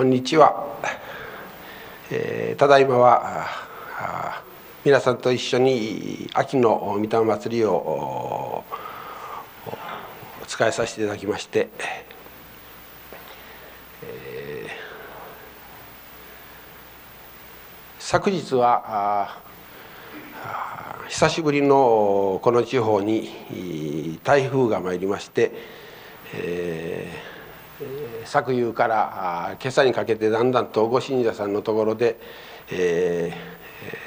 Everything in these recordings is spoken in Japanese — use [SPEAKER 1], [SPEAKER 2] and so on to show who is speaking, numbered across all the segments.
[SPEAKER 1] こんにちは、えー、ただいまは皆さんと一緒に秋の御霊祭りをお使いさせていただきまして、えー、昨日は久しぶりのこの地方に台風が参りまして、えー昨夕から今朝にかけてだんだんとご信者さんのところで、え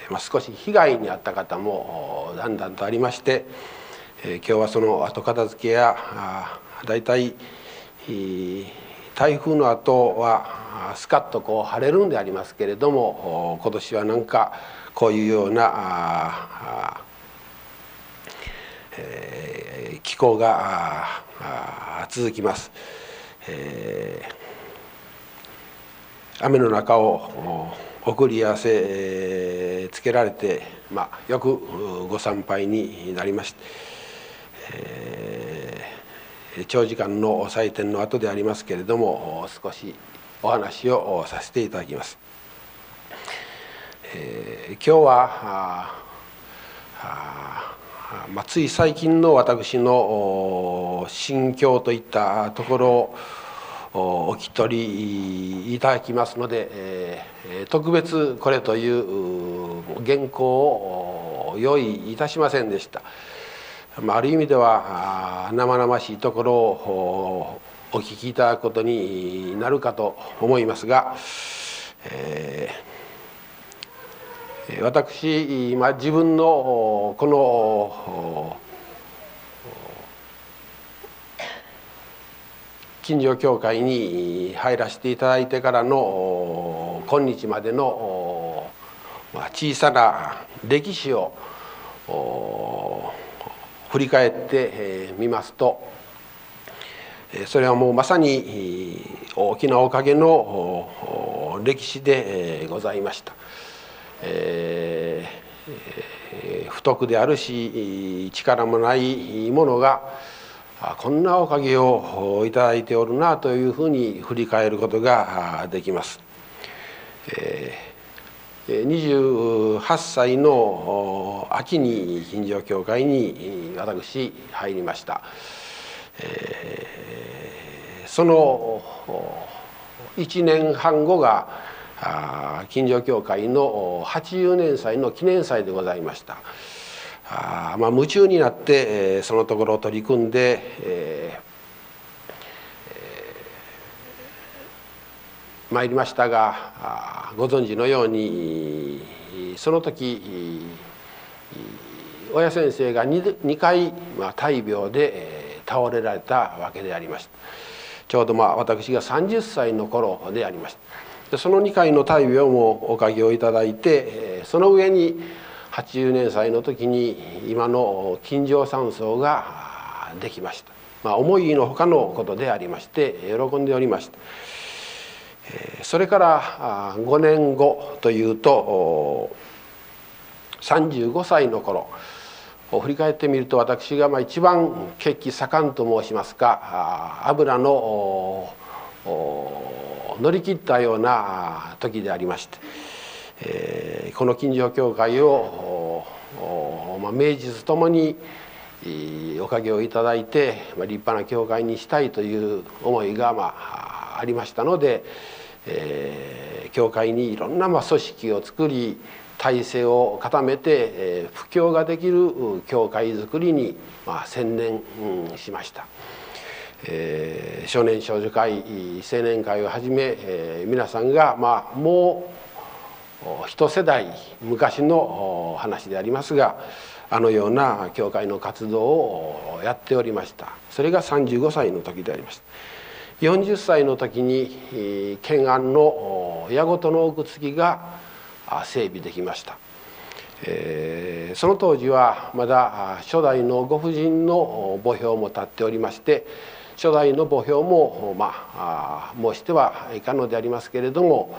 [SPEAKER 1] ーまあ、少し被害に遭った方もだんだんとありまして、えー、今日はその後片付けや大体台風の後はスカッとこう晴れるんでありますけれども今年はなんかこういうようなえー、気候が続きます。えー、雨の中を送り合わせ、えー、つけられて、まあ、よくご参拝になりまして、えー、長時間の祭典の後でありますけれども少しお話をさせていただきます。えー、今日はああまあ、つい最近の私の心境といったところをお聞き取りいただきますので、えー、特別これという原稿を用意いたしませんでした。まあ、ある意味では生々しいところをお聞きいただくことになるかと思いますが、えー私今自分のこの近所教会に入らせていただいてからの今日までの小さな歴史を振り返ってみますとそれはもうまさに大きなおかげの歴史でございました。え、不徳であるし力もないものがこんなおかげをいただいておるなというふうに振り返ることができます。え、28歳の秋に近所教会に私入りました。その1年半後が近所教会の80年祭の記念祭でございましたあ、まあ、夢中になって、えー、そのところを取り組んで、えー、参りましたがご存知のようにその時親先生が 2, 2回、まあ、大病で倒れられたわけでありました。ちょうどまあ私が30歳の頃でありました。でその2回の大病もおかげをいただいてその上に80年祭の時に今の金城山荘ができました、まあ、思いのほかのことでありまして喜んでおりました。それから5年後というと35歳の頃振り返ってみると私が一番血気盛んと申しますか油の乗り切ったような時でありまして、えー、この近所教会を、まあ、名実ともにおかげをいただいて、まあ、立派な教会にしたいという思いが、まあ、ありましたので、えー、教会にいろんな、まあ、組織を作り体制を固めて、えー、布教ができる教会づくりに、まあ、専念、うん、しました。えー、少年少女会青年会をはじめ、えー、皆さんが、まあ、もう一世代昔の話でありますがあのような教会の活動をやっておりました。それが35歳の時でありました。40歳の時に懸案の矢事の奥継ぎが整備できました。え、その当時はまだ初代のご婦人の墓標も立っておりまして初代の墓標も、まあ、申してはいかのでありますけれども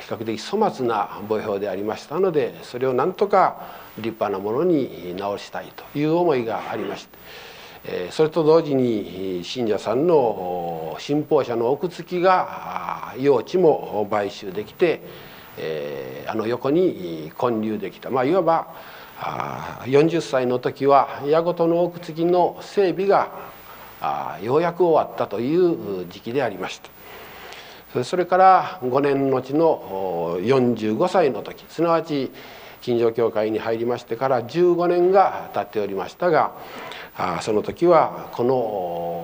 [SPEAKER 1] 比較的粗末な墓標でありましたのでそれをなんとか立派なものに直したいという思いがありましてそれと同時に信者さんの信奉者の奥付きが用地も買収できて、あの横に建立できた、まあ、いわば40歳の時は矢事の奥継ぎの整備がようやく終わったという時期でありました。それから5年後の45歳の時すなわち金城教会に入りましてから15年が経っておりましたがその時はこの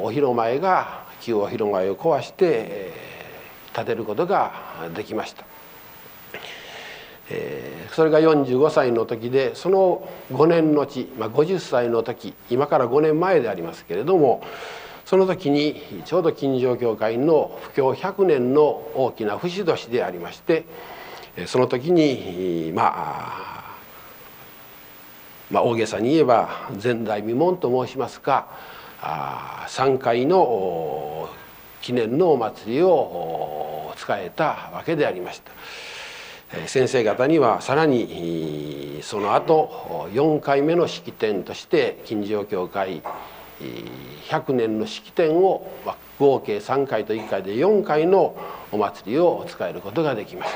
[SPEAKER 1] お広前が旧お広前を壊して建てることができました。それが45歳の時でその5年後、まあ、50歳の時今から5年前でありますけれどもその時にちょうど金城教会の布教100年の大きな節年でありましてその時にまあまあ、大げさに言えば前代未聞と申しますか3回の記念のお祭りを使えたわけでありました。先生方にはさらにその後4回目の式典として金城教会100年の式典を合計3回と1回で4回のお祭りを使えることができまし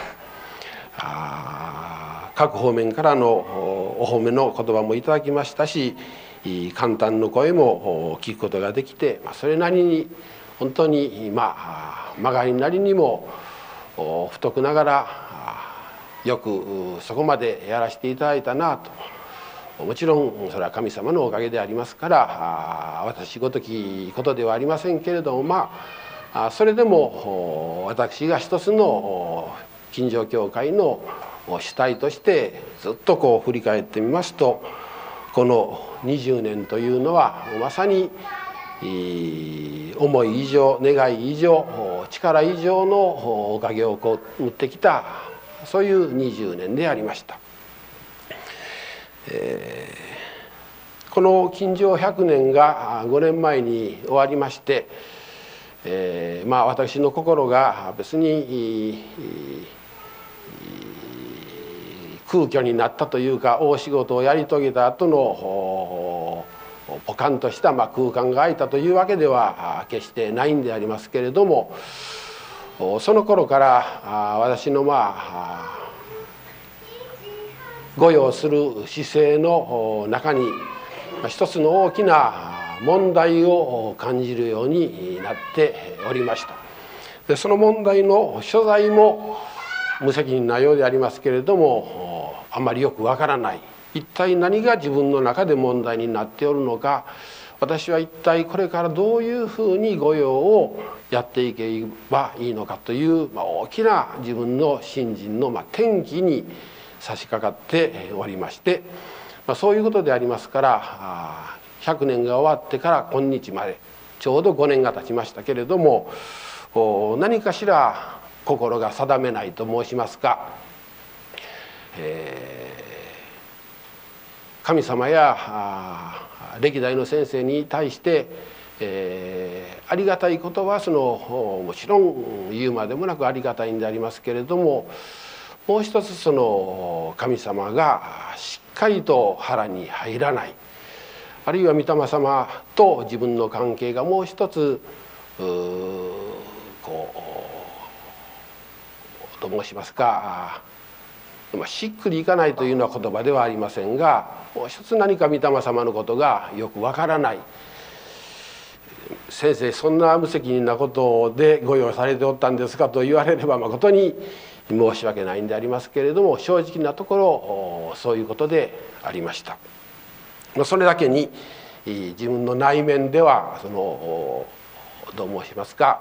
[SPEAKER 1] た。各方面からのお褒めの言葉もいただきましたし簡単の声も聞くことができてそれなりに本当にまあ曲がりなりにも太くながらよくそこまでやらせていただいたなともちろんそれは神様のおかげでありますから私ごときことではありませんけれどもまあそれでも私が一つの近所教会の主体としてずっとこう振り返ってみますとこの20年というのはまさに思い以上願い以上力以上のおかげをこう持ってきたそういう20年でありました。えー、この金城100年が5年前に終わりまして、えー、まあ私の心が別に空虚になったというか大仕事をやり遂げた後のポカンとしたま空間が空いたというわけでは決してないんでありますけれどもその頃から私のまあ御用する姿勢の中に一つの大きな問題を感じるようになっておりました。でその問題の所在も無責任なようでありますけれどもあまりよくわからない。一体何が自分の中で問題になっておるのか。私は一体これからどういうふうに御用をやっていけばいいのかという、大きな自分の信心の、転機に差し掛かっておりまして、まあ、そういうことでありますから100年が終わってから今日までちょうど5年が経ちましたけれども何かしら心が定めないと申しますか、えー、神様や歴代の先生に対して、えー、ありがたいことはそのもちろん言うまでもなくありがたいんでありますけれどももう一つその神様がしっかりと腹に入らない。あるいは御霊様と自分の関係がもう一つこうと申しますか。しっくりいかないというような言葉ではありませんがもう一つ何か御霊様のことがよくわからない。先生そんな無責任なことでご用されておったんですかと言われれば誠に申し訳ないんでありますけれども正直なところそういうことでありました。それだけに自分の内面ではそのどう申しますか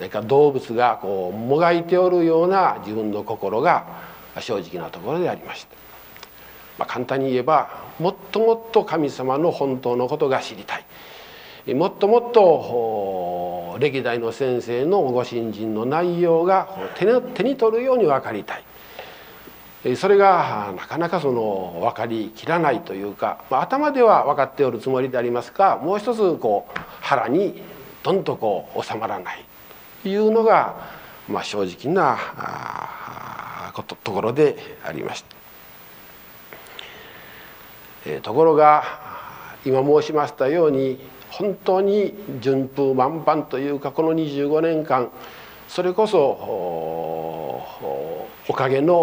[SPEAKER 1] 何か動物がこうもがいておるような自分の心が正直なところでありました。まあ、簡単に言えばもっともっと神様の本当のことが知りたいもっともっと歴代の先生のご信心の内容が手に取るように分かりたいそれがなかなかその分かりきらないというか、まあ、頭では分かっておるつもりでありますがもう一つこう腹にどんとこう収まらないというのが、まあ、正直なことところでありました。えところが今申しましたように本当に順風満帆というかこの25年間それこそおかげの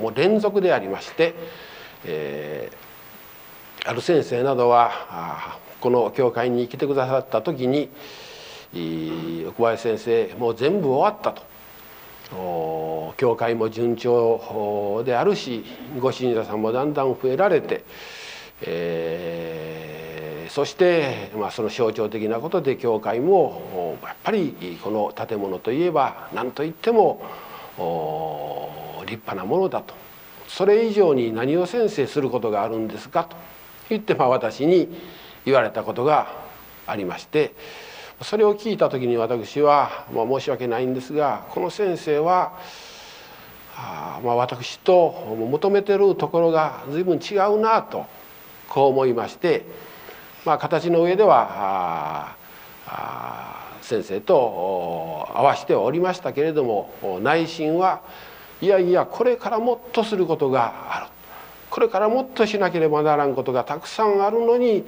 [SPEAKER 1] もう連続でありまして、えー、ある先生などはこの教会に来てくださった時に奥林先生もう全部終わったと。教会も順調であるしご信者さんもだんだん増えられて、えー、そして、まあ、その象徴的なことで教会もやっぱりこの建物といえば何といっても立派なものだとそれ以上に何を先生することがあるんですかと言って、まあ、私に言われたことがありまして。それを聞いた時に私は、まあ、申し訳ないんですがこの先生はあまあ私と求めてるところが随分違うなとこう思いまして、まあ、形の上では先生と合わせておりましたけれども内心はいやいやこれからもっとすることがあるこれからもっとしなければならんことがたくさんあるのに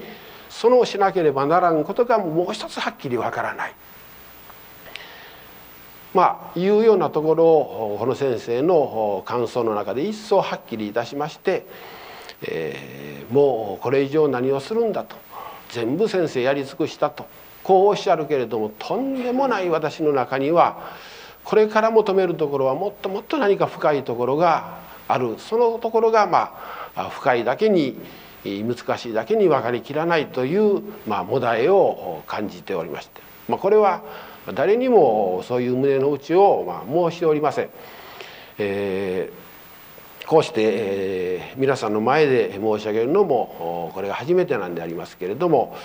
[SPEAKER 1] そのしなければならんことがもう一つはっきりわからない。まあいうようなところをこの先生の感想の中で一層はっきりいたしまして、えー、もうこれ以上何をするんだと。全部先生やり尽くしたと。こうおっしゃるけれどもとんでもない私の中にはこれから求めるところはもっともっと何か深いところがある。そのところがまあ深いだけに難しいだけに分かりきらないという、まあ、もだえを感じておりまして、まあ、これは誰にもそういう胸の内を、まあ、申しておりません。えー、こうして、えー、皆さんの前で申し上げるのもこれが初めてなんでありますけれども、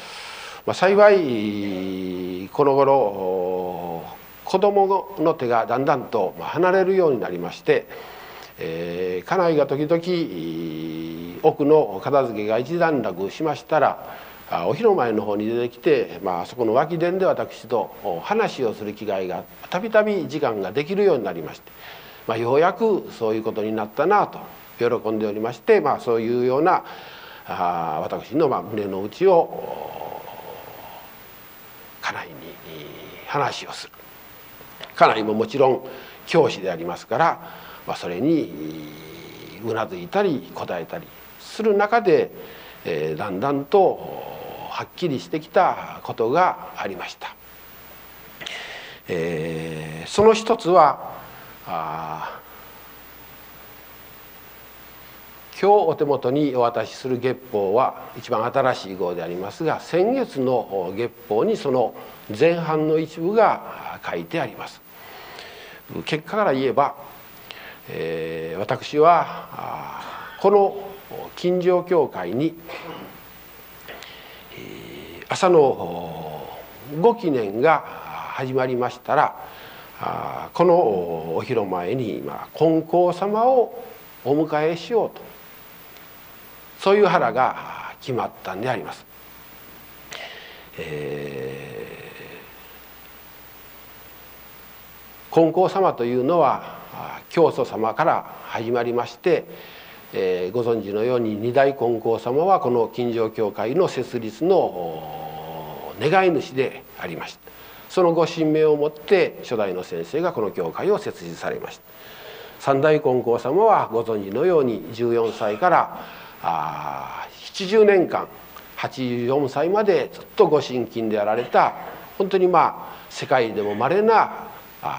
[SPEAKER 1] まあ、幸いこの頃子どもの手がだんだんと離れるようになりまして、えー、家内が時々奥の片付けが一段落しましたらお広前の方に出てきて、まあそこの脇殿で私と話をする機会がたびたび時間ができるようになりまして、まあ、ようやくそういうことになったなと喜んでおりまして、まあ、そういうようなあ私のまあ胸の内を家内に話をする家内ももちろん教師でありますからまあ、それにうなずいたり答えたりする中で、えー、だんだんとはっきりしてきたことがありました。えー、その一つはあ今日お手元にお渡しする月報は一番新しい号でありますが先月の月報にその前半の一部が書いてあります。結果から言えばえー、私はこの金城教会に、え、朝のご記念が始まりましたらあこのお広前に今金光様をお迎えしようとそういう腹が決まったんであります。えー、金光様というのは教祖様から始まりまして、えー、ご存知のように二大金光様はこの金城教会の設立の願い主でありましたそのご神明をもって初代の先生がこの教会を設立されました三大金光様はご存知のように14歳からあ70年間84歳までずっとご神金であられた本当にまあ世界でも稀な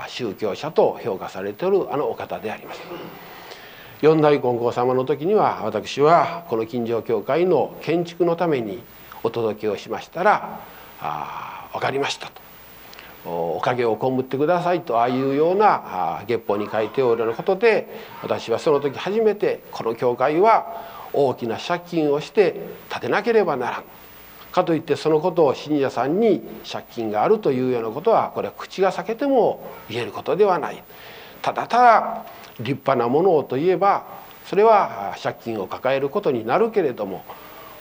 [SPEAKER 1] 宗教者と評価されているあのお方であります四大金剛様の時には私はこの金城教会の建築のためにお届けをしましたら「あ分かりました」と。おかげを被ってくださいとああいうような月報に書いておられることで私はその時初めてこの教会は大きな借金をして建てなければならんかといってそのことを信者さんに借金があるというようなことはこれは口が裂けても言えることではない。ただただ立派なものをといえばそれは借金を抱えることになるけれども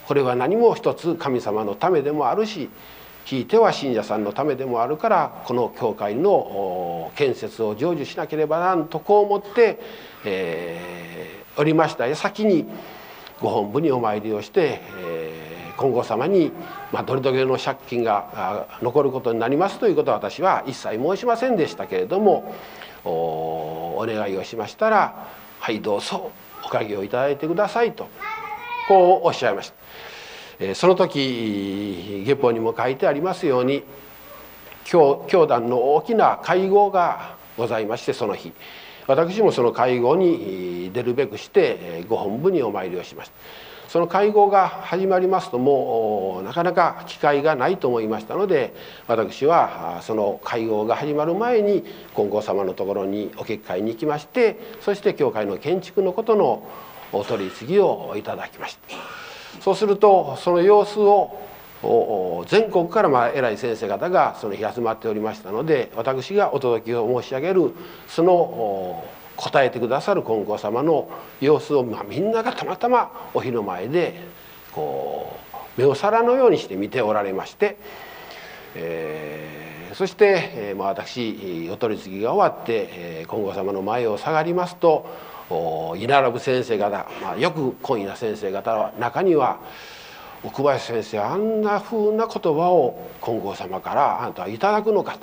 [SPEAKER 1] これは何も一つ神様のためでもあるしひいては信者さんのためでもあるからこの教会の建設を成就しなければなんとこう思って、えー、おりました矢先にご本部にお参りをして、えー金剛様に、まあ、どれだけの借金が残ることになりますということは私は一切申しませんでしたけれどもお願いをしましたら「はいどうぞおかげをいただいてください」とこうおっしゃいました。その時月報にも書いてありますように教教団の大きな会合がございましてその日。私もその会合に出るべくしてご本部にお参りをしました。その会合が始まりますともうなかなか機会がないと思いましたので私はその会合が始まる前に金剛様のところにお結会に行きましてそして教会の建築のことのお取り次ぎをいただきました。そうするとその様子を全国からまあ偉い先生方がその日集まっておりましたので私がお届けを申し上げるその答えてくださる金剛様の様子を、まあ、みんながたまたまお日の前でこう目を皿のようにして見ておられまして、えー、そして、えー、ま、私お取り次ぎが終わって、えー、金剛様の前を下がりますと居並ぶ先生方、まあ、よく今夜先生方は中には「奥林先生あんなふうな言葉を金剛様からあなたはいただくのか」と。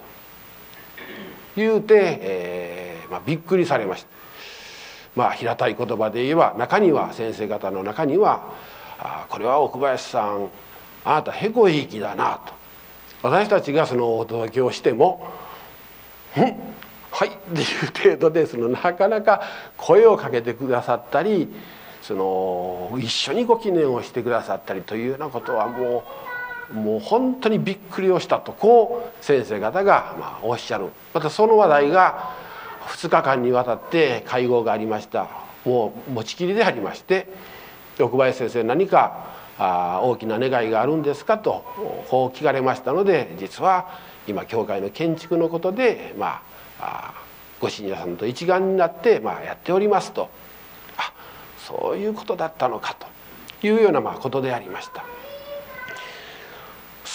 [SPEAKER 1] 言うて、えーまあ、びっくりされました。まあ平たい言葉で言えば中には先生方の中には「あこれは奥林さんあなたへこいきだな」と。私たちがそのお届けをしても「んはい」っていう程度でそのなかなか声をかけてくださったりその一緒にご記念をしてくださったりというようなことはもうもう本当にびっくりをしたとこう先生方がまおっしゃる。またその話題が2日間にわたって会合がありました。もう持ちきりでありまして奥林先生何かあ大きな願いがあるんですかとこう聞かれましたので実は今教会の建築のことでまあご信者さんと一丸になってまあやっておりますとあそういうことだったのかというようなまあことでありました。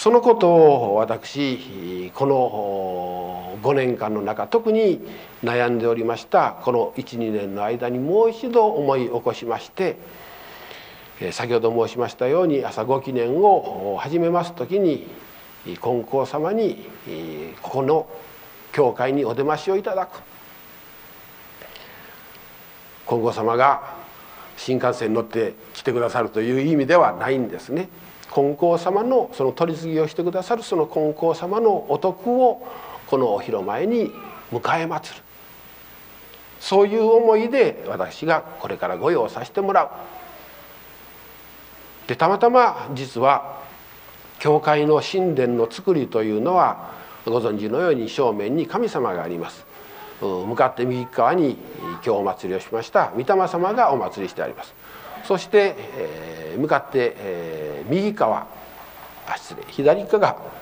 [SPEAKER 1] そのことを私この5年間の中特に悩んでおりましたこの12年の間にもう一度思い起こしまして先ほど申しましたように朝ご記念を始めます時に金光様にここの教会にお出ましをいただく金光様が新幹線に乗って来てくださるという意味ではないんですね。金光様のその取り次ぎをしてくださるその金光様のお徳をこのお広前に迎え祭るそういう思いで私がこれから御用させてもらう。でたまたま実は教会の神殿の造りというのはご存知のように正面に神様があります。向かって右側に今日お祭りをしました御霊様がお祭りしてあります。そして、えー、向かって、えー、右側あ失礼左側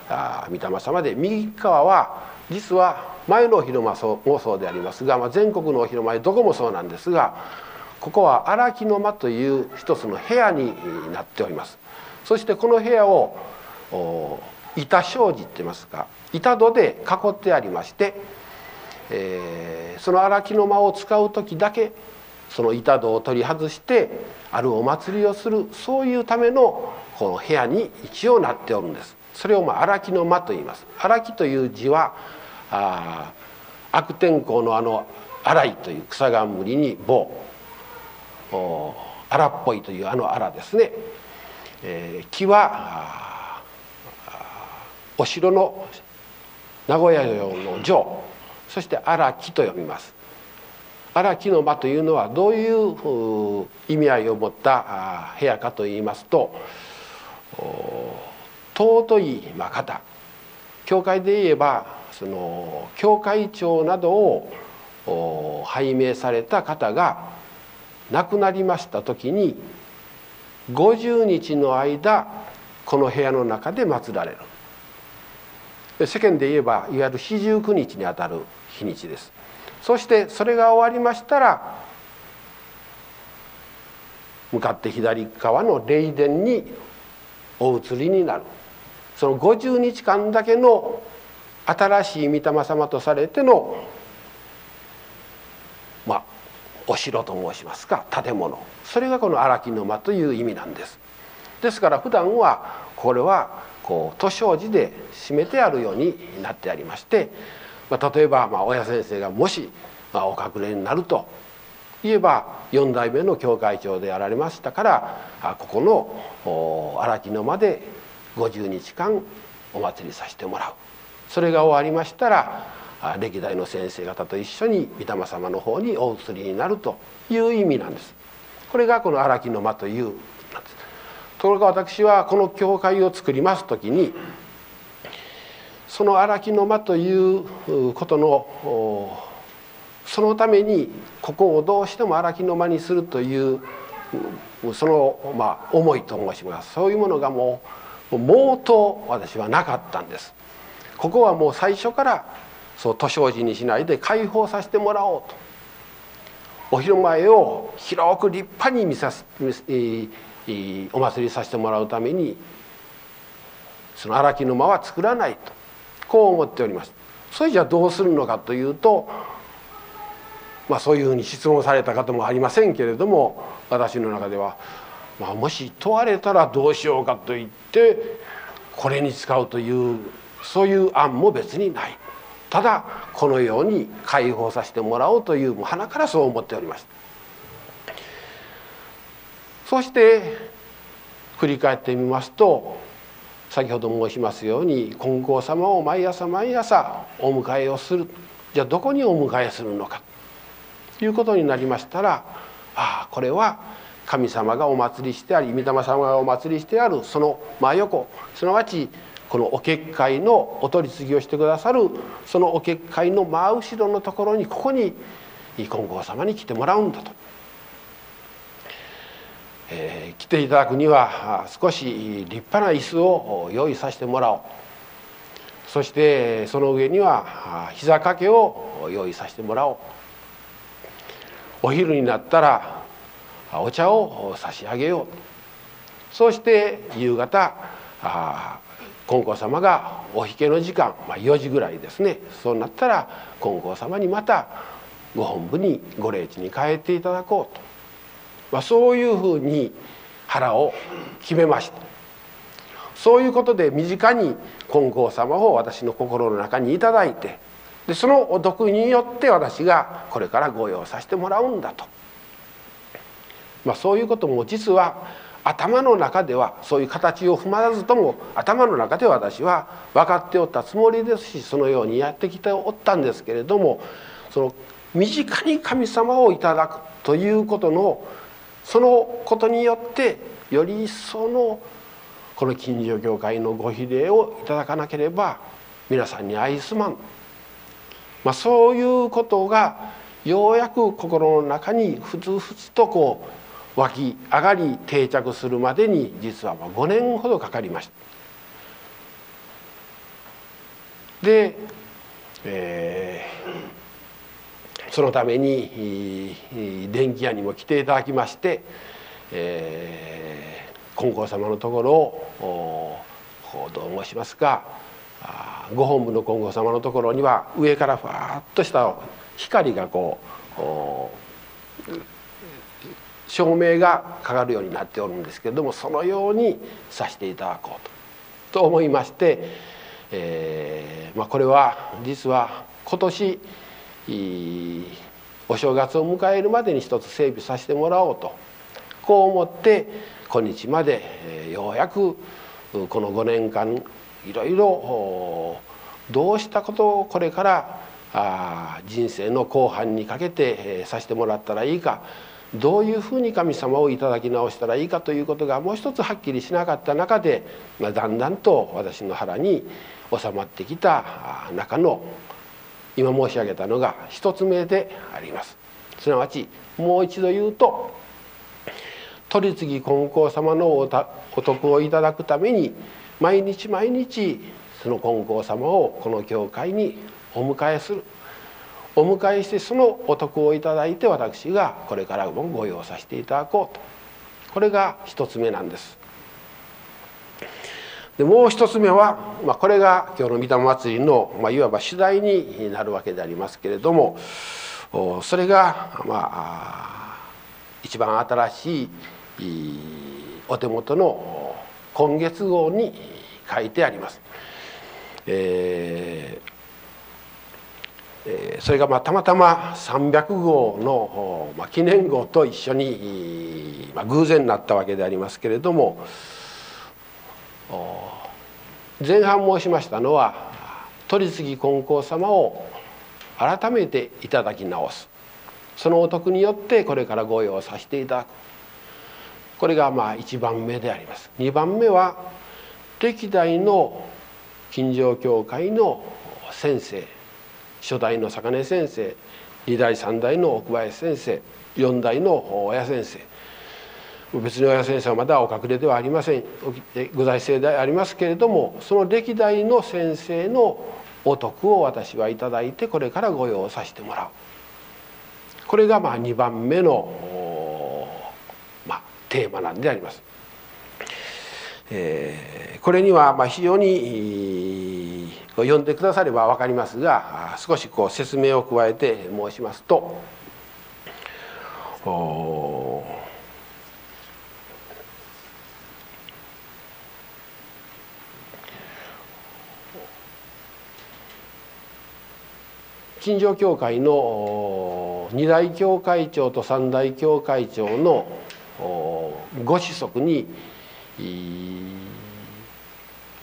[SPEAKER 1] が御霊様で右側は実は前のお広間もそうでありますが、まあ、全国のお広間どこもそうなんですがここは荒木の間という一つの部屋になっておりますそしてこの部屋を板障子って言いますか板戸で囲ってありまして、えー、その荒木の間を使う時だけその板戸を取り外してあるお祭りをするそういうためのこの部屋に一応なっておるんです。それをまあ荒木の間と言います。荒木という字はあ悪天候のあの荒いという草冠に棒。荒っぽいというあの荒ですね、えー、木はお城の名古屋城の城。そして荒木と読みます。荒木の間というのはどういう意味合いを持った部屋かといいますと尊い方。教会で言えばその教会長などを拝命された方が亡くなりました時に50日の間この部屋の中で祀られる。世間で言えばいわゆる四十九日にあたる日にちです。そしてそれが終わりましたら向かって左側の霊殿にお移りになる。その50日間だけの新しい御霊様とされてのまあお城と申しますか建物。それがこの荒木の間という意味なんです。ですから普段はこれはこう図書字で締めてあるようになってありまして、まあ、例えばまあ親先生がもしまあお隠れになると言えば4代目の教会長であられましたからここの荒木の間で50日間お祭りさせてもらう。それが終わりましたら歴代の先生方と一緒に御霊様の方にお移りになるという意味なんです。これがこの荒木の間というところが私はこの教会を作ります時にその荒木の間ということのそのためにここをどうしても荒木の間にするというそのまあ思いと申しますそういうものがもう毛頭私はなかったんです。ここはもう最初からそう図書寺にしないで開放させてもらおうとお昼前を広く立派に見さすお祭りさせてもらうためにその荒木の間は作らないとこう思っております。それじゃどうするのかというとまあそういうふうに質問された方もありませんけれども私の中では、まあ、もし問われたらどうしようかと言ってこれに使うというそういう案も別にない。ただこのように解放させてもらおうというもう鼻からそう思っておりましたそして振り返ってみますと先ほど申しますように金光様を毎朝毎朝お迎えをする。じゃあどこにお迎えするのか。ということになりましたらああこれは神様がお祭りしてあり御霊様がお祭りしてあるその真横すなわちこのお結界のお取り次ぎをしてくださるそのお結界の真後ろのところにここに金剛様に来てもらうんだと、えー、来ていただくには少し立派な椅子を用意させてもらおう。そしてその上には膝掛けを用意させてもらおう。お昼になったらお茶を差し上げよう。そして夕方金光様がお引けの時間、まあ、4時ぐらいですね。そうなったら金光様にまたご本部にご霊地に帰っていただこうと、まあ、そういうふうに腹を決めました。そういうことで身近に金光様を私の心の中に頂いてでそのお得によって私がこれからご用させてもらうんだと、まあ、そういうことも実は頭の中ではそういう形を踏まらずとも頭の中で私は分かっておったつもりですしそのようにやってきておったんですけれどもその身近に神様をいただくということのそのことによってより一層のこの近所教会のご比例をいただかなければ皆さんに愛すまん、まあ、そういうことがようやく心の中にふつふつとこう湧き上がり定着するまでに実は5年ほどかかりました。で、えー、そのために電気屋にも来ていただきまして、えー、金光様のところをどう申しますかご本部の金剛様のところには上からふわっとした光がこう照明がかかるようになっておるんですけれどもそのようにさせていただこうとと思いまして、えーまあ、これは実は今年お正月を迎えるまでに一つ整備させてもらおうとこう思って今日まで、え、ようやくこの5年間いろいろどうしたことをこれからあ人生の後半にかけて、え、させてもらったらいいかどういうふうに神様をいただき直したらいいかということがもう一つはっきりしなかった中で、ま、だんだんと私の腹に収まってきた中の今申し上げたのが一つ目であります。すなわちもう一度言うと取次金光様のお徳をいただくために毎日毎日その金光様をこの教会にお迎えする。お迎えしてそのお得をいただいて私がこれからもご用させていただこうとこれが一つ目なんです。でもう一つ目は、まあ、これが今日の御霊祭りの、まあ、いわば主題になるわけでありますけれどもそれが、まあ、一番新しいお手元の今月号に書いてあります。えー、それがまあたまたま300号の、まあ、記念号と一緒に、まあ、偶然なったわけでありますけれども前半申しましたのは取次金光様を改めていただき直す。そのお得によってこれから御用させていただく。これがまあ1番目であります。2番目は歴代の金城教会の先生初代の坂根先生2代3代の奥林先生4代の親先生。別に親先生はまだお隠れではありませんご在生でありますけれどもその歴代の先生のお徳を私は頂いてこれから御用させてもらうこれがまあ2番目の、まあ、テーマなんであります。えー、これにはまあ非常に読んでくだされば分かりますが少しこう説明を加えて申しますと。金城教会の二大教会長と三大教会長のご子息に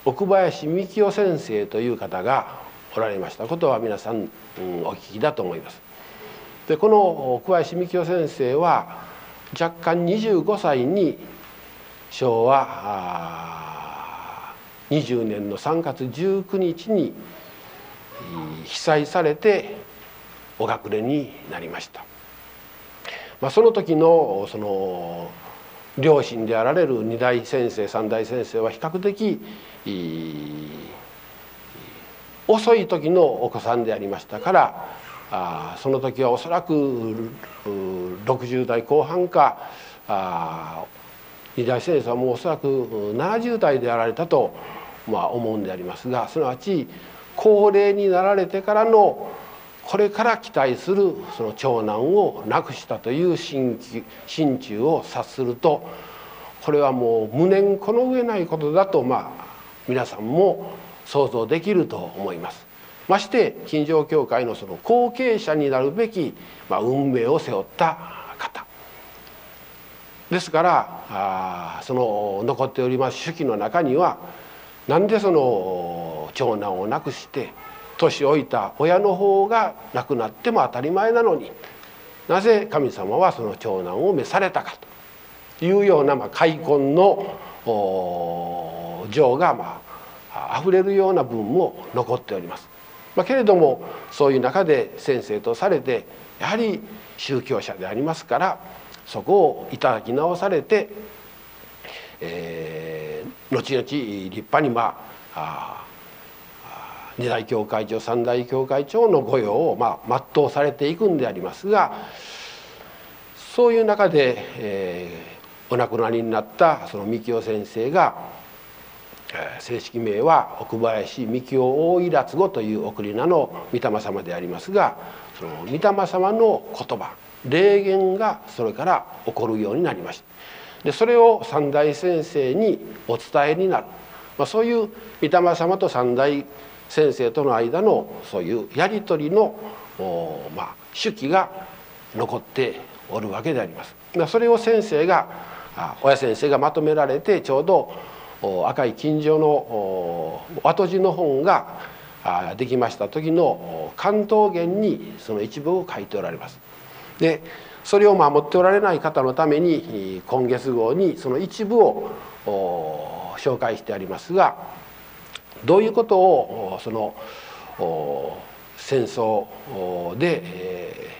[SPEAKER 1] 奥林幹夫先生という方がおられましたことは皆さん、お聞きだと思います。でこの奥林幹夫先生は若干25歳に昭和20年の3月19日に被災されてお隠れになりました。まあ、その時のその両親であられる二代先生三代先生は比較的遅い時のお子さんでありましたからあその時はおそらく60代後半かあ二代先生はもうおそらく70代であられたと、まあ、思うんでありますがすなわち高齢になられてからのこれから期待するその長男を亡くしたという心中を察するとこれはもう無念この上ないことだとまあ皆さんも想像できると思います。まして金城教会のその後継者になるべき、まあ、運命を背負った方ですからあその残っております手記の中にはなんでその長男を亡くして年老いた親の方が亡くなっても当たり前なのになぜ神様はその長男を召されたかというような、まあ、開墾の情が、まあ、溢れるような文も残っております。まあ、けれどもそういう中で先生とされてやはり宗教者でありますからそこをいただき直されてえー、後々立派にまあ二大教会長三大教会長の御用を、まあ、全うされていくんでありますがそういう中で、えー、お亡くなりになったその幹夫先生が、えー、正式名は奥林幹夫大井落語という送り名の御霊様でありますがその御霊様の言葉霊言がそれから起こるようになりました。でそれを三大先生にお伝えになる、まあ、そういう御霊様と三大先生との間のそういうやり取りのまあ、手記が残っておるわけであります。それを先生が親先生がまとめられてちょうど赤い金城の後字の本ができました時の関東言にその一部を書いておられます。でそれを守っておられない方のために今月号にその一部を紹介してありますがどういうことをその戦争で、え、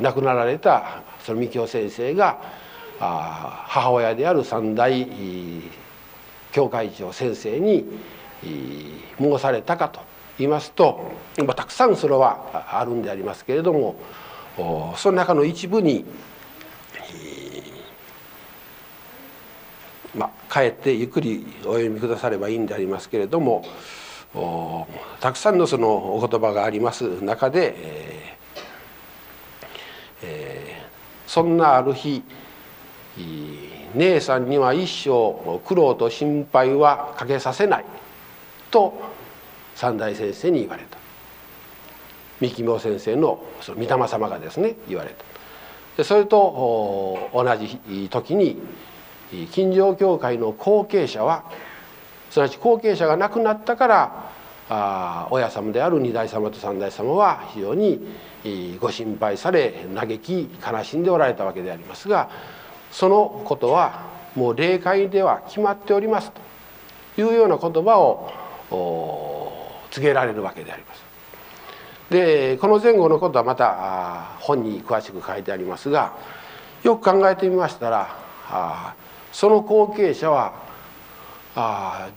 [SPEAKER 1] 亡くなられたその三京先生が母親である三代教会長先生に申されたかと言いますとまたくさんそれはあるんでありますけれどもその中の一部に、まあ、帰ってゆっくりお読みくださればいいんでありますけれどもたくさんのそのお言葉があります中で、えーえー、そんなある日姉さんには一生苦労と心配はかけさせない」と三代先生に言われた。三木明先生のその御霊様がですね言われたでそれと同じ時に金城教会の後継者はすなわち後継者が亡くなったからあ親様である二代様と三代様は非常にご心配され嘆き悲しんでおられたわけでありますがそのことはもう霊界では決まっておりますというような言葉を告げられるわけであります。でこの前後のことはまた本に詳しく書いてありますがよく考えてみましたらその後継者は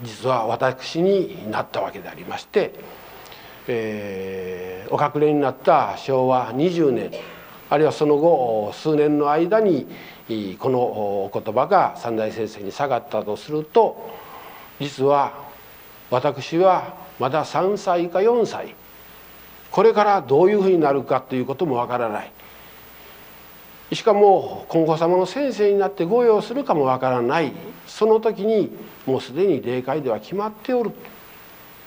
[SPEAKER 1] 実は私になったわけでありまして、えー、お隠れになった昭和20年あるいはその後数年の間にこのお言葉が三大先生に下がったとすると実は私はまだ3歳か4歳これからどういうふうになるかということもわからない。しかも金剛様の先生になって御用するかもわからない。その時にもうすでに霊界では決まっておる。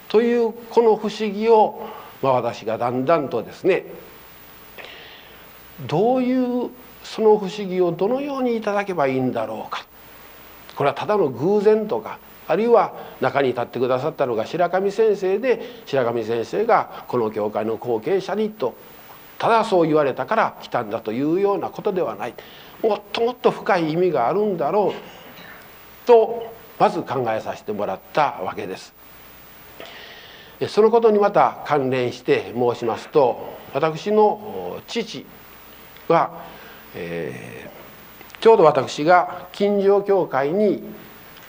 [SPEAKER 1] というこの不思議を、まあ、私がだんだんとですねどういうその不思議をどのようにいただけばいいんだろうか。これはただの偶然とかあるいは中に立ってくださったのが白神先生で白神先生がこの教会の後継者にとただそう言われたから来たんだというようなことではないもっともっと深い意味があるんだろうとまず考えさせてもらったわけです。そのことにまた関連して申しますと私の父は、えー、ちょうど私が金城教会に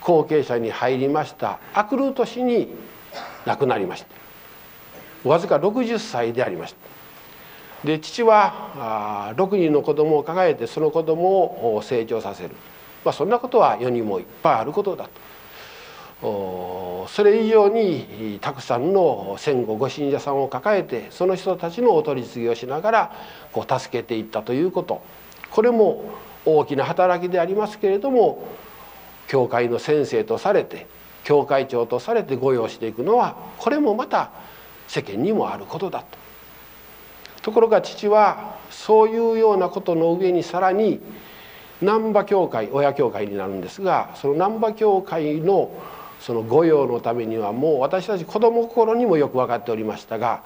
[SPEAKER 1] 後継者に入りましたアクル年に亡くなりました。わずか60歳でありました。で父は6人の子供を抱えてその子供を成長させる、まあ、そんなことは世にもいっぱいあることだと。それ以上にたくさんの戦後ご信者さんを抱えてその人たちのお取り次ぎをしながらこう助けていったということ。これも大きな働きでありますけれども教会の先生とされて教会長とされて御用していくのはこれもまた世間にもあることだと。ところが父はそういうようなことの上にさらに難波教会親教会になるんですがその難波教会のその御用のためにはもう私たち子供心にもよく分かっておりましたが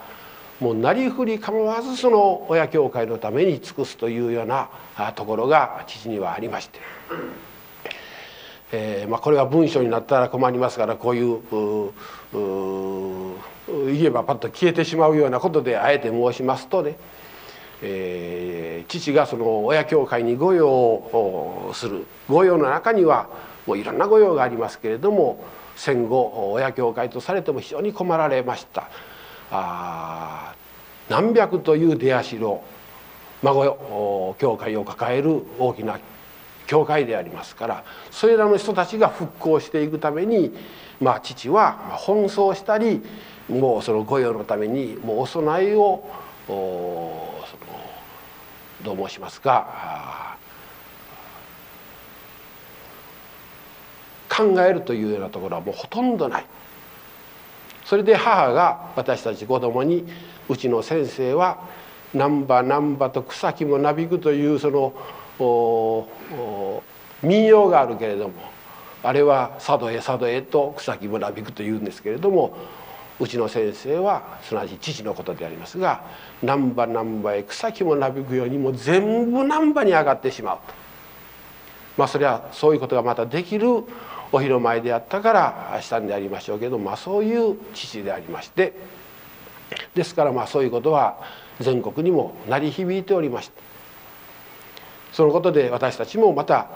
[SPEAKER 1] もうなりふり構わずその親教会のために尽くすというようなところが父にはありまして。えーまあ、これは文章になったら困りますからこういう言えばパッと消えてしまうようなことであえて申しますとね、えー、父がその親教会に御用をする御用の中にはもういろんな御用がありますけれども戦後親教会とされても非常に困られました。あ何百という出足の孫教会を抱える大きな教会でありますからそれらの人たちが復興していくために、まあ、父は奔走したりもうその御用のためにもうお供えをそのどう申しますか考えるというようなところはもうほとんどない。それで母が私たち子供にうちの先生は難波難波と草木もなびくというその民謡があるけれどもあれは佐渡へ佐渡へと草木村びくというんですけれどもうちの先生はすなわち父のことでありますが難波難波へ草木もなびくようにもう全部難波に上がってしまうとまあそれはそういうことがまたできるお披露前であったからしたんでありましょうけど、まあ、そういう父でありましてですからまあそういうことは全国にも鳴り響いておりました。そのことで私たちもまた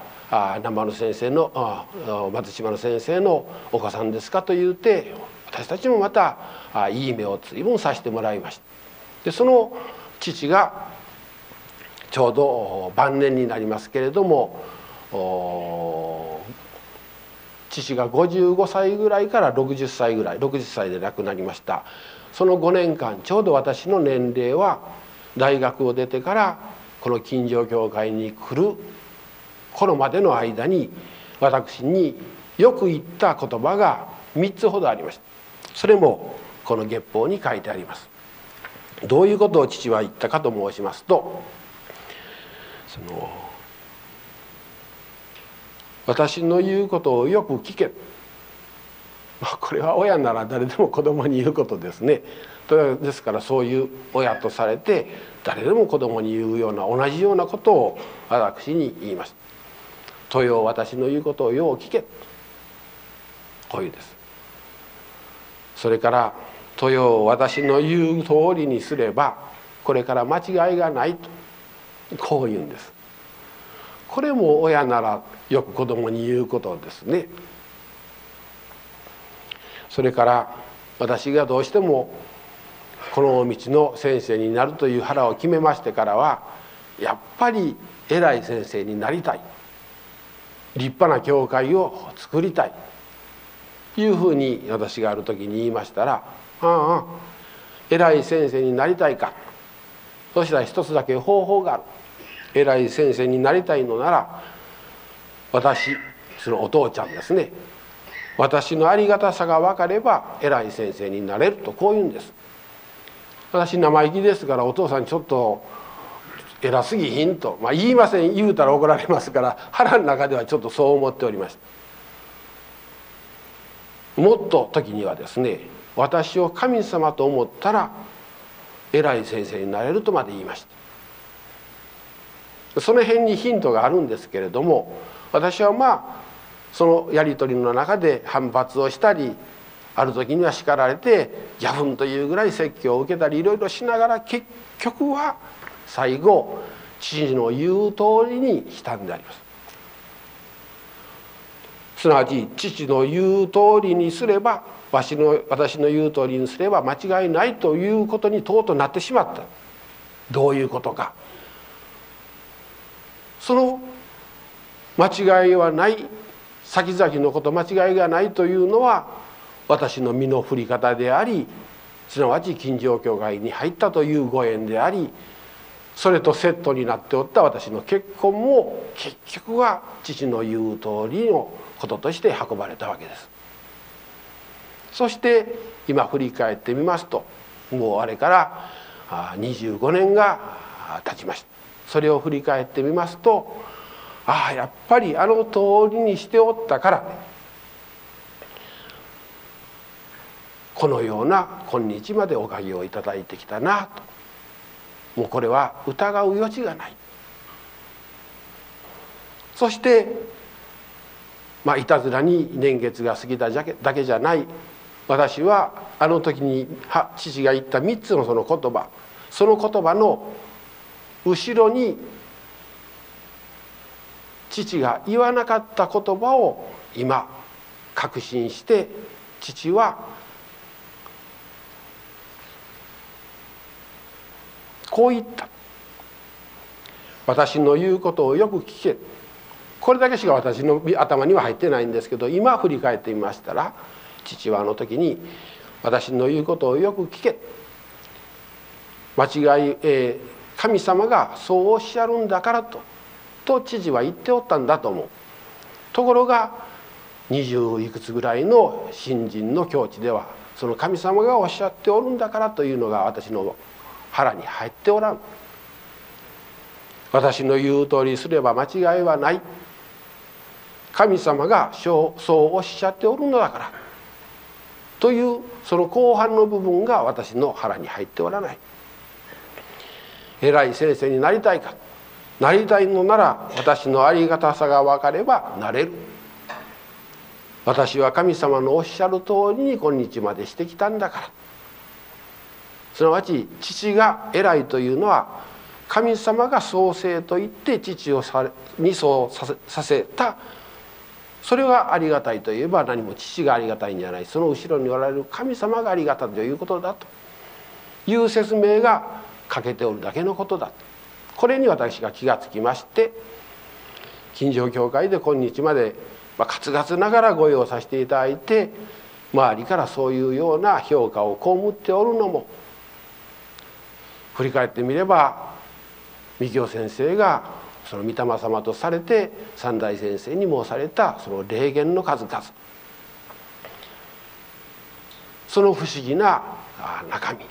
[SPEAKER 1] 生野先生の松島の先生のお子さんですかと言うて私たちもまたいい目を随分させてもらいました。でその父がちょうど晩年になりますけれども父が55歳ぐらいから60歳ぐらい60歳で亡くなりました。その5年間ちょうど私の年齢は大学を出てからこの金城教会に来るこのまでの間に私によく言った言葉が3つほどありました。それもこの月報に書いてあります。どういうことを父は言ったかと申しますとその私の言うことをよく聞け、これは親なら誰でも子供に言うことですね。ですからそういう親とされて誰でも子供に言うような同じようなことを私に言います。とよ私の言うことをよう聞けこういうです。それから「とよ私の言う通りにすればこれから間違いがない」とこう言うんです。これも親ならよく子供に言うことですね。それから私がどうしてもこの道の先生になるという腹を決めましてからはやっぱり偉い先生になりたい。立派な教会を作りたい。いうふうに私がある時に言いましたら「ああ偉い先生になりたいか」そしたら一つだけ方法がある。偉い先生になりたいのなら私そのお父ちゃんですね。私のありがたさが分かれば偉い先生になれるとこう言うんです。私生意気ですからお父さんちょっと偉すぎひんと、まあ、言いません。言うたら怒られますから腹の中ではちょっとそう思っておりましたもっと時にはですね私を神様と思ったら偉い先生になれるとまで言いました。その辺にヒントがあるんですけれども私はまあそのやり取りの中で反発をしたりある時には叱られてギャフンというぐらい説教を受けたりいろいろしながら結局は最後父の言う通りにしたんであります。すなわち父の言う通りにすれば私の私の言う通りにすれば間違いないということにとうとうなってしまった。どういうことか。その間違いはない。先々のこと間違いがないというのは私の身の振り方でありすなわち近所教会に入ったというご縁でありそれとセットになっておった私の結婚も結局は父の言う通りのこととして運ばれたわけです。そして今振り返ってみますともうあれから25年が経ちました。それを振り返ってみますとああやっぱりあの通りにしておったからこのような今日までおかげをいただいてきたなと。もうこれは疑う余地がない。そしてまあいたずらに年月が過ぎただけじゃない。私はあの時に父が言った3つのその言葉。その言葉の後ろに父が言わなかった言葉を今確信して父はこう言った。私の言うことをよく聞け。これだけしか私の頭には入ってないんですけど今振り返ってみましたら父はあの時に私の言うことをよく聞け。間違い、えー、神様がそうおっしゃるんだからと。と知事は言っておったんだと思う。ところが二十いくつぐらいの新人の境地ではその神様がおっしゃっておるんだからというのが私の腹に入っておらん。私の言う通りすれば間違いはない。神様がそうおっしゃっておるのだから。というその後半の部分が私の腹に入っておらない。偉い先生になりたいか。なりたいのなら私のありがたさが分かればなれる。私は神様のおっしゃる通りに今日までしてきたんだから。すなわち父が偉いというのは神様が創生と言って父をされにそうさせた。それがありがたいといえば何も父がありがたいんじゃない。その後ろにおられる神様がありがたいとい。うことだという説明が欠けておるだけのことだこれに私が気がつきまして近所教会で今日まで、まあ、カツカツながらご用させていただいて周りからそういうような評価を被っておるのも振り返ってみれば三京先生がその御霊様とされて三代先生に申されたその霊言の数々。その不思議な中身。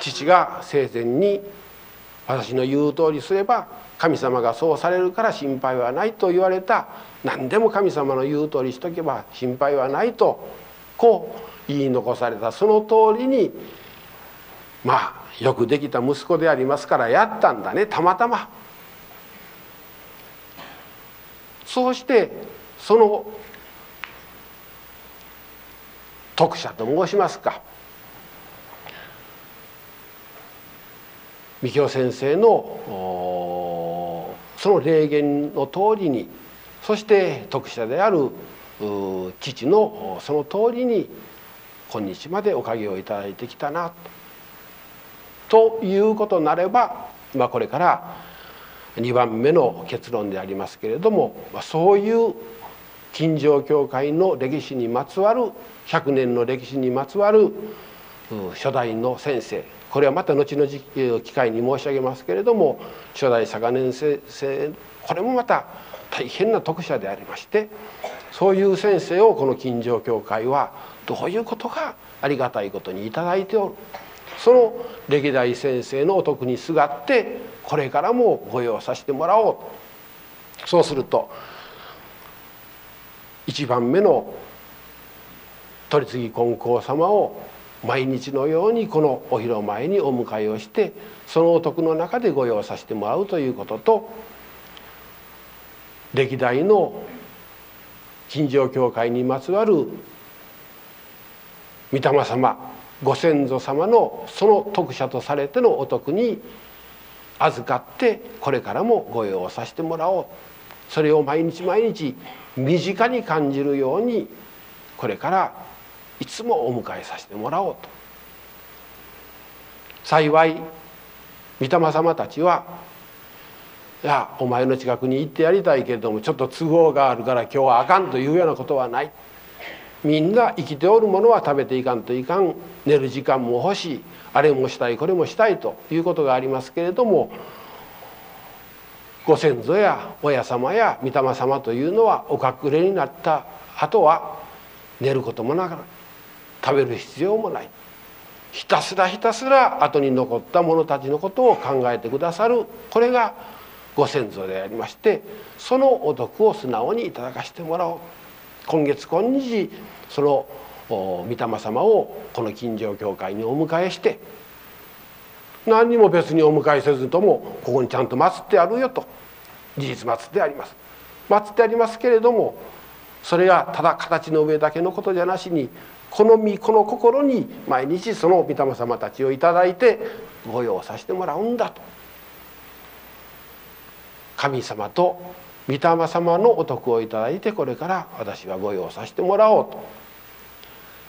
[SPEAKER 1] 父が生前に私の言う通りすれば神様がそうされるから心配はないと言われた。何でも神様の言う通りしとけば心配はないとこう言い残された。その通りにまあよくできた息子でありますからやったんだねたまたま。そうしてその徳者と申しますか三京先生のその霊言の通りにそして徳者である父のその通りに今日までおかげをいただいてきたなとということになれば、まあ、これから2番目の結論でありますけれどもまそういう金城教会の歴史にまつわる100年の歴史にまつわる初代の先生これはまた後の機会に申し上げますけれども初代坂年先生これもまた大変な特者でありましてそういう先生をこの金城教会はどういうことがありがたいことに頂いておるその歴代先生のお徳にすがってこれからも御用させてもらおうそうすると一番目の取次金光様を毎日のようにこのお広前にお迎えをしてそのお徳の中で御用させてもらうということと歴代の金城教会にまつわる御霊様ご先祖様のその徳者とされてのお徳に預かってこれからも御用をさせてもらおうそれを毎日毎日身近に感じるようにこれからいつもお迎えさせてもらおうと。幸い御霊様たちはいやお前の近くに行ってやりたいけれどもちょっと都合があるから今日はあかんというようなことはない。みんな生きておるものは食べていかんといかん。寝る時間も欲しい。あれもしたいこれもしたいということがありますけれどもご先祖や親様や御霊様というのはお隠れになった後は寝ることもながら食べる必要もない。ひたすらひたすら後に残った者たちのことを考えてくださる。これがご先祖でありましてそのお徳を素直にいただかしてもらおう。今月今日その御霊様をこの金城教会にお迎えして何にも別にお迎えせずともここにちゃんと祀ってあるよと。事実祀ってあります。祀ってありますけれどもそれがただ形の上だけのことじゃなしにこの身この心に毎日その御霊様たちを頂いて御用させてもらうんだと。神様と御霊様のお徳を頂いてこれから私は御用させてもらおうと、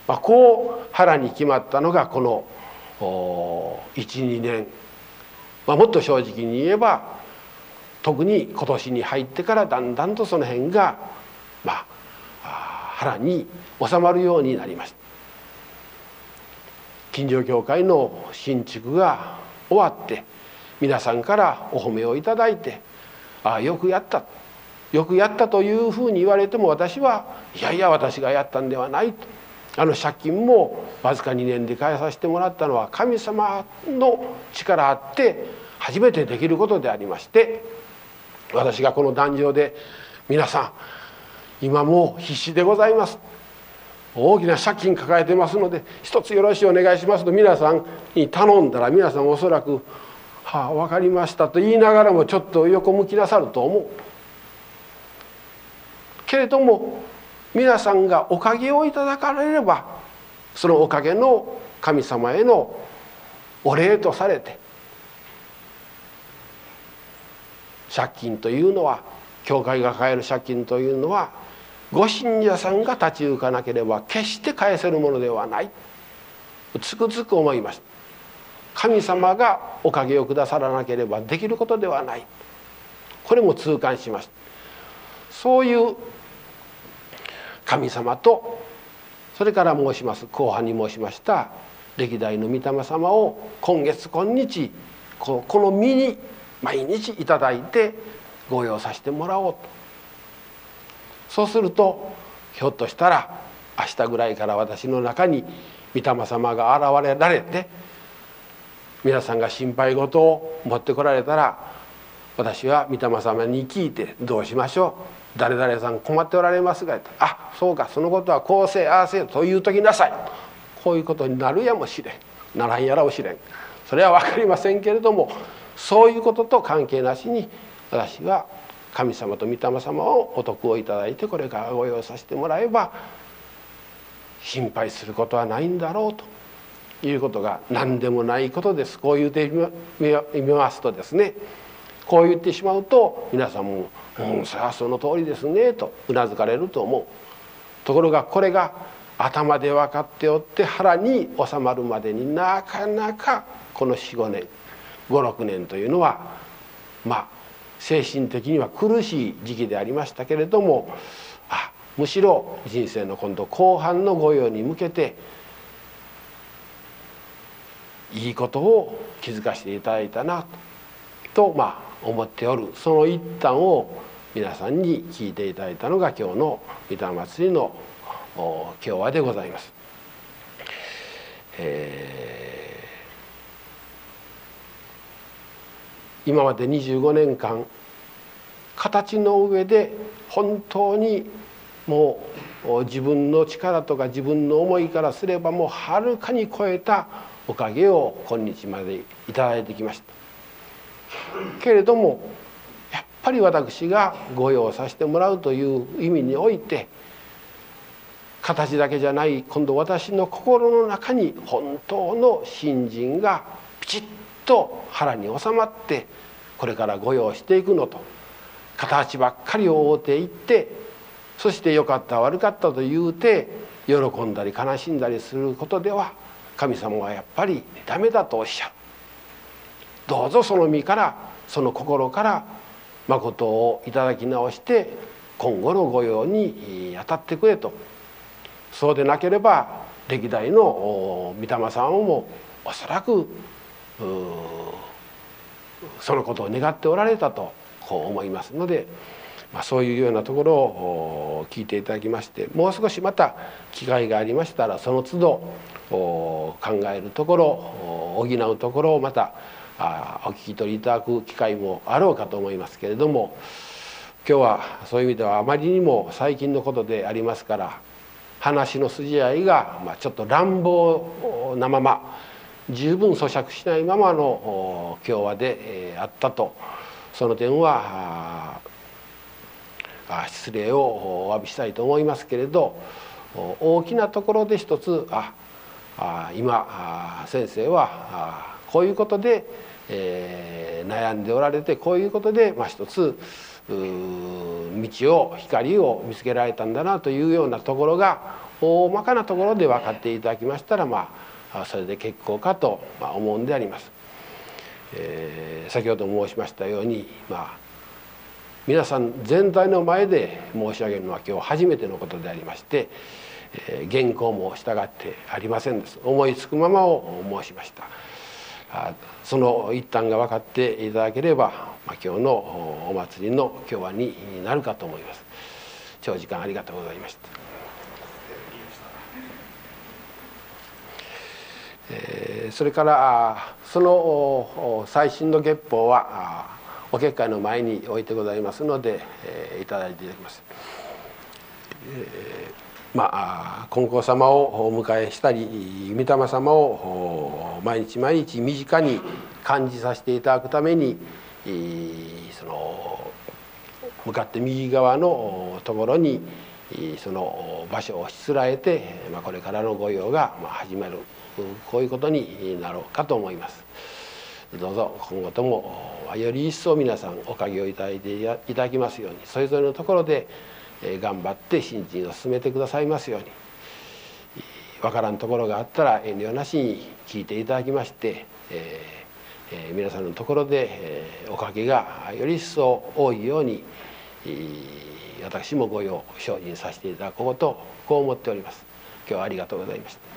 [SPEAKER 1] まあ、こう腹に決まったのがこの12年、まあ、もっと正直に言えば特に今年に入ってからだんだんとその辺がまあ腹に収まるようになりました。近所教会の新築が終わって皆さんからお褒めをいただいて「ああよくやった」よくやったというふうに言われても私はいやいや私がやったんではないとあの借金もわずか2年で返させてもらったのは神様の力あって初めてできることでありまして私がこの壇上で皆さん今も必死でございます大きな借金抱えてますので一つよろしくお願いしますと皆さんに頼んだら皆さんおそらく「はあ分かりました」と言いながらもちょっと横向きなさると思う。けれども皆さんがおかげをいただかれればそのおかげの神様へのお礼とされて借金というのは教会が抱える借金というのはご信者さんが立ち行かなければ決して返せるものではない。つくづく思いました神様がおかげをくださらなければできることではない。これも痛感しましたそういう神様とそれから申します後半に申しました歴代の御霊様を今月今日この身に毎日いただいてご用させてもらおうと。そうするとひょっとしたら明日ぐらいから私の中に御霊様が現れられて皆さんが心配事を持ってこられたら私は御霊様に聞いてどうしましょう。誰々さん困っておられますがあそうかそのことはこうせああせと言うときなさい。こういうことになるやもしれん。ならんやらもしれん。それは分かりませんけれどもそういうことと関係なしに私は神様と御霊様をお得をいただいてこれからご用意させてもらえば心配することはないんだろうと。いうことが何でもないことです。こう言ってみますとですねこう言ってしまうと皆さんも「うんそれはその通りですね」とうなずかれると思う。ところがこれが頭で分かっておって腹に収まるまでになかなかこの45年56年というのはまあ精神的には苦しい時期でありましたけれどもあむしろ人生の今度後半の御用に向けていいことを気づかせていただいたなとまあ思っておるその一端を皆さんに聞いていただいたのが今日の御霊祭りの今日はでございます。えー、今まで25年間形の上で本当にもう自分の力とか自分の思いからすればもうはるかに超えたおかげを今日までいただいてきましたけれどもやっぱり私が御用させてもらうという意味において形だけじゃない今度私の心の中に本当の信心がピチッと腹に収まってこれから御用していくのと形ばっかりを覆っていってそして良かった悪かったと言うて喜んだり悲しんだりすることでは神様はやっぱりダメだとおっしゃる。どうぞその身からその心から誠をいただき直して今後の御用に当たってくれと。そうでなければ歴代の御霊さんもおそらくそのことを願っておられたとこう思いますので、まあ、そういうようなところを聞いていただきましてもう少しまた機会がありましたらその都度考えるところ補うところをまたお聞き取りいただく機会もあろうかと思いますけれども今日はそういう意味ではあまりにも最近のことでありますから話の筋合いが、ま、ちょっと乱暴なまま十分咀嚼しないままの今日はで、あったとその点は失礼をお詫びしたいと思いますけれど大きなところで一つあ今先生はこういうことで、えー、悩んでおられてこういうことで、まあ、一つ道を光を見つけられたんだなというようなところが大まかなところで分かっていただきましたらまあそれで結構かと思うんであります。えー、先ほど申しましたようにまあ皆さん全体の前で申し上げるのは今日初めてのことでありまして、えー、原稿も従ってありませんです思いつくままを申しました。その一端が分かっていただければ、まあ、今日のお祭りの今日はになるかと思います。長時間ありがとうございました、え、それからその最新の月報はお結界の前に置いてございますので、えー、いただいていただきます、えーまあ、金光様をお迎えしたり御霊様を毎日毎日身近に感じさせていただくためにその向かって右側のところにその場所をしつらえて、まあ、これからの御用が始まるこういうことになろうかと思います。どうぞ今後ともより一層皆さんおかげをいただいていただきますようにそれぞれのところで頑張って新人を進めてくださいますように分からんところがあったら遠慮なしに聞いていただきまして、えー、皆さんのところで、え、おかげがより一層多いように、私もご用精進させていただこうとこう思っております。今日はありがとうございました。